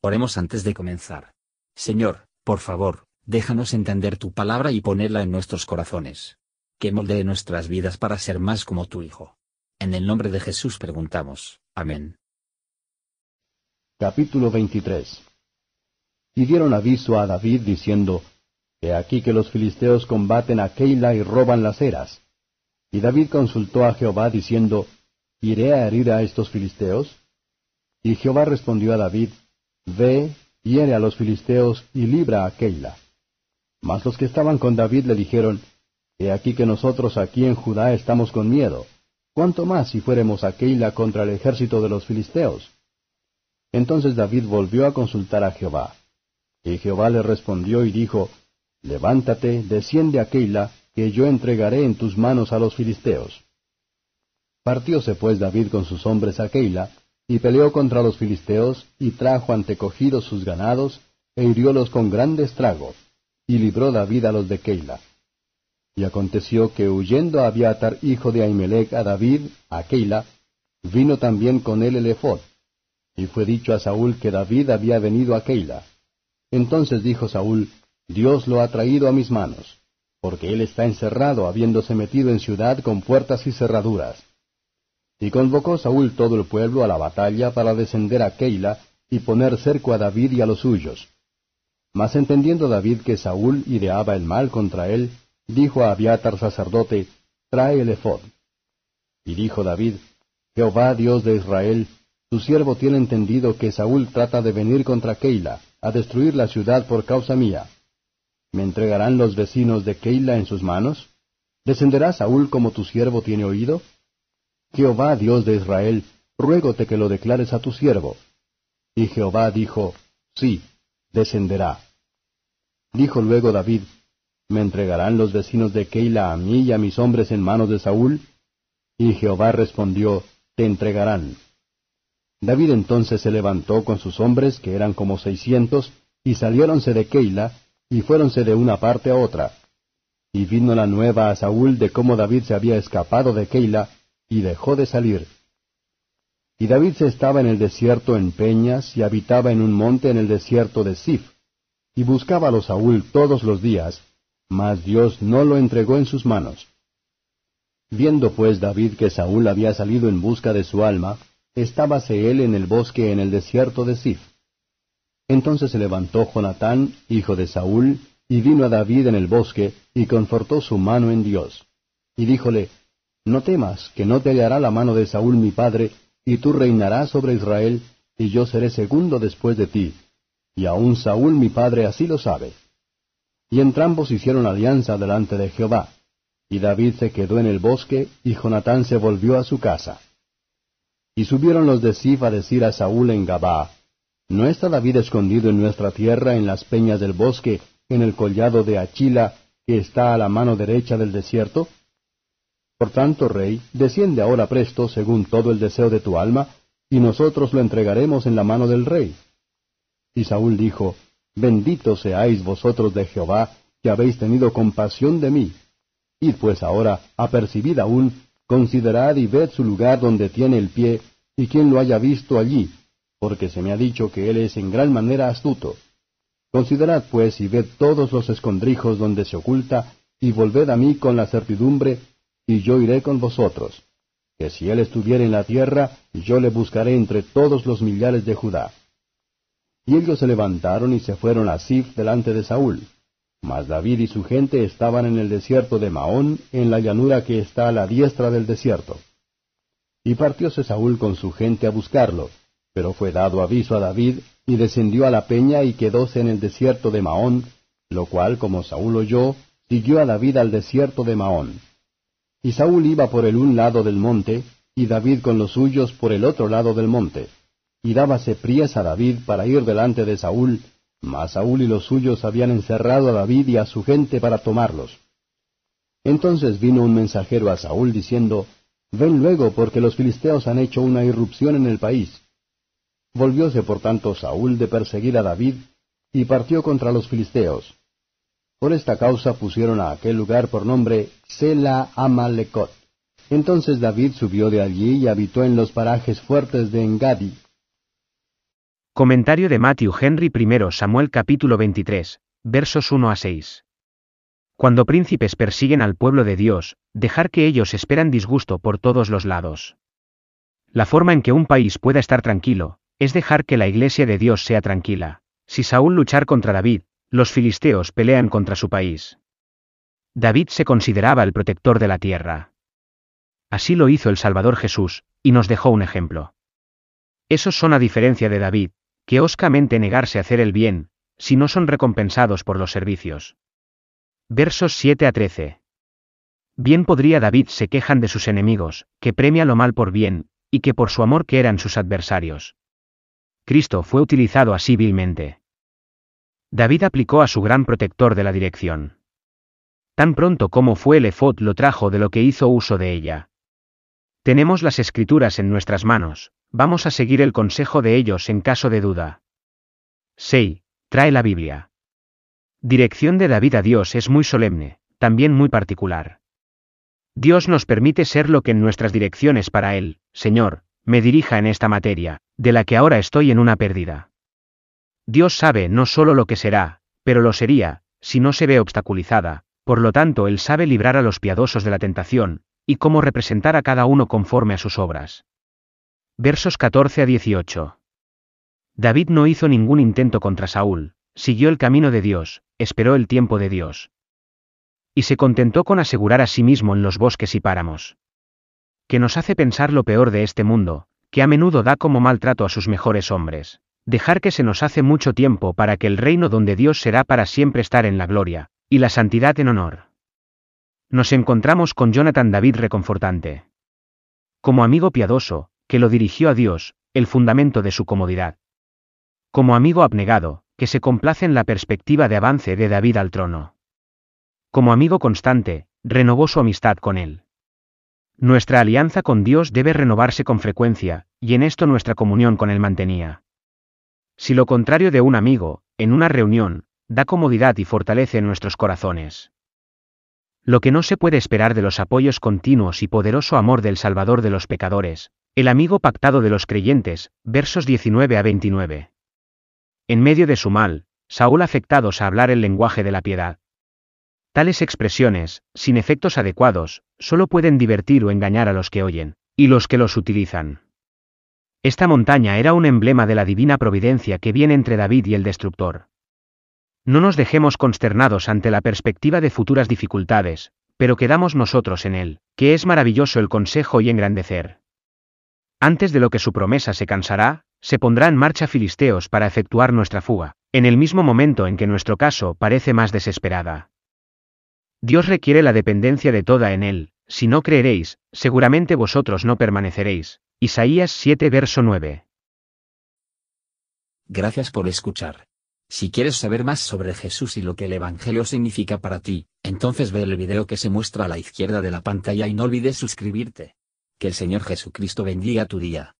Oremos antes de comenzar. Señor, por favor, déjanos entender tu palabra y ponerla en nuestros corazones. Que moldee nuestras vidas para ser más como tu Hijo. En el nombre de Jesús preguntamos. Amén. Capítulo 23 Y dieron aviso a David diciendo, He aquí que los filisteos combaten a Keila y roban las eras. Y David consultó a Jehová diciendo, ¿Iré a herir a estos filisteos? Y Jehová respondió a David, Ve, hiere a los filisteos y libra a Keila. Mas los que estaban con David le dijeron, He aquí que nosotros aquí en Judá estamos con miedo. ¿Cuánto más si fuéremos a Keila contra el ejército de los filisteos? Entonces David volvió a consultar a Jehová. Y Jehová le respondió y dijo, Levántate, desciende a Keila, que yo entregaré en tus manos a los filisteos. Partióse pues David con sus hombres a Keila, y peleó contra los filisteos, y trajo antecogidos sus ganados, e hiriólos con grande estrago, y libró David a los de Keila. Y aconteció que huyendo Abiatar hijo de Ahimelech a David, a Keila, vino también con él el ephod. Y fue dicho a Saúl que David había venido a Keila. Entonces dijo Saúl, Dios lo ha traído a mis manos, porque él está encerrado, habiéndose metido en ciudad con puertas y cerraduras. Y convocó Saúl todo el pueblo a la batalla para descender a Keila y poner cerco a David y a los suyos. Mas entendiendo David que Saúl ideaba el mal contra él, dijo a Abiatar sacerdote, Trae el ephod. Y dijo David, Jehová Dios de Israel, tu siervo tiene entendido que Saúl trata de venir contra Keila, a destruir la ciudad por causa mía. ¿Me entregarán los vecinos de Keila en sus manos? ¿Descenderá Saúl como tu siervo tiene oído? Jehová Dios de Israel, ruégote que lo declares a tu siervo. Y Jehová dijo, Sí, descenderá. Dijo luego David, ¿Me entregarán los vecinos de Keila a mí y a mis hombres en manos de Saúl? Y Jehová respondió, Te entregarán. David entonces se levantó con sus hombres, que eran como seiscientos, y saliéronse de Keila, y fuéronse de una parte a otra. Y vino la nueva a Saúl de cómo David se había escapado de Keila, y dejó de salir. Y David se estaba en el desierto en peñas, y habitaba en un monte en el desierto de Sif, y buscábalo Saúl todos los días, mas Dios no lo entregó en sus manos. Viendo pues David que Saúl había salido en busca de su alma, estábase él en el bosque en el desierto de Sif. Entonces se levantó Jonatán, hijo de Saúl, y vino a David en el bosque, y confortó su mano en Dios. Y díjole, No temas, que no te hallará la mano de Saúl mi padre, y tú reinarás sobre Israel, y yo seré segundo después de ti. Y aun Saúl mi padre así lo sabe. Y entrambos hicieron alianza delante de Jehová. Y David se quedó en el bosque, y Jonatán se volvió a su casa. Y subieron los de Sif a decir a Saúl en Gabá, ¿No está David escondido en nuestra tierra en las peñas del bosque, en el collado de Achila, que está a la mano derecha del desierto? Por tanto, rey, desciende ahora presto según todo el deseo de tu alma, y nosotros lo entregaremos en la mano del rey. Y Saúl dijo, Bendito seáis vosotros de Jehová, que habéis tenido compasión de mí. Id pues ahora, apercibid aún, considerad y ved su lugar donde tiene el pie, y quien lo haya visto allí, porque se me ha dicho que él es en gran manera astuto. Considerad pues y ved todos los escondrijos donde se oculta, y volved a mí con la certidumbre, y yo iré con vosotros. Que si él estuviera en la tierra, yo le buscaré entre todos los millares de Judá. Y ellos se levantaron y se fueron a Sif delante de Saúl. Mas David y su gente estaban en el desierto de Maón, en la llanura que está a la diestra del desierto. Y partióse Saúl con su gente a buscarlo, pero fue dado aviso a David, y descendió a la peña y quedóse en el desierto de Maón, lo cual, como Saúl oyó, siguió a David al desierto de Maón. Y Saúl iba por el un lado del monte, y David con los suyos por el otro lado del monte. Y dábase priesa a David para ir delante de Saúl, mas Saúl y los suyos habían encerrado a David y a su gente para tomarlos. Entonces vino un mensajero a Saúl diciendo, Ven luego, porque los filisteos han hecho una irrupción en el país. Volvióse por tanto Saúl de perseguir a David, y partió contra los filisteos. Por esta causa pusieron a aquel lugar por nombre Sela Amalekot. Entonces David subió de allí y habitó en los parajes fuertes de Engadi. Comentario de Matthew Henry I Samuel capítulo 23, versos 1 a 6. Cuando príncipes persiguen al pueblo de Dios, dejar que ellos esperan disgusto por todos los lados. La forma en que un país pueda estar tranquilo, es dejar que la iglesia de Dios sea tranquila. Si Saúl luchar contra David, los filisteos pelean contra su país. David se consideraba el protector de la tierra. Así lo hizo el Salvador Jesús, y nos dejó un ejemplo. Esos son a diferencia de David, que oscamente negarse a hacer el bien, si no son recompensados por los servicios. Versos 7 a 13. Bien podría David se quejan de sus enemigos, que premia lo mal por bien, y que por su amor que eran sus adversarios. Cristo fue utilizado así vilmente. David aplicó a su gran protector de la dirección. Tan pronto como fue el efod lo trajo de lo que hizo uso de ella. Tenemos las escrituras en nuestras manos, vamos a seguir el consejo de ellos en caso de duda. 6. Trae la Biblia. Dirección de David a Dios es muy solemne, también muy particular. Dios nos permite ser lo que en nuestras direcciones para Él, Señor, me dirija en esta materia, de la que ahora estoy en una pérdida. Dios sabe no solo lo que será, pero lo sería, si no se ve obstaculizada, por lo tanto Él sabe librar a los piadosos de la tentación, y cómo representar a cada uno conforme a sus obras. Versos 14 a 18. David no hizo ningún intento contra Saúl, siguió el camino de Dios, esperó el tiempo de Dios. Y se contentó con asegurar a sí mismo en los bosques y páramos. Que nos hace pensar lo peor de este mundo, que a menudo da como maltrato a sus mejores hombres. Dejar que se nos hace mucho tiempo para que el reino donde Dios será para siempre estar en la gloria, y la santidad en honor. Nos encontramos con Jonathan David reconfortante. Como amigo piadoso, que lo dirigió a Dios, el fundamento de su comodidad. Como amigo abnegado, que se complace en la perspectiva de avance de David al trono. Como amigo constante, renovó su amistad con él. Nuestra alianza con Dios debe renovarse con frecuencia, y en esto nuestra comunión con Él mantenía. Si lo contrario de un amigo, en una reunión, da comodidad y fortalece nuestros corazones. Lo que no se puede esperar de los apoyos continuos y poderoso amor del Salvador de los pecadores, el amigo pactado de los creyentes, versos 19 a 29 en medio de su mal, Saúl afectados a hablar el lenguaje de la piedad. Tales expresiones, sin efectos adecuados, solo pueden divertir o engañar a los que oyen, y los que los utilizan. Esta montaña era un emblema de la divina providencia que viene entre David y el destructor. No nos dejemos consternados ante la perspectiva de futuras dificultades, pero quedamos nosotros en él, que es maravilloso el consejo y engrandecer. Antes de lo que su promesa se cansará, se pondrá en marcha filisteos para efectuar nuestra fuga, en el mismo momento en que nuestro caso parece más desesperada. Dios requiere la dependencia de toda en Él, si no creeréis, seguramente vosotros no permaneceréis. Isaías 7 verso 9. Gracias por escuchar. Si quieres saber más sobre Jesús y lo que el Evangelio significa para ti, entonces ve el video que se muestra a la izquierda de la pantalla y no olvides suscribirte. Que el Señor Jesucristo bendiga tu día.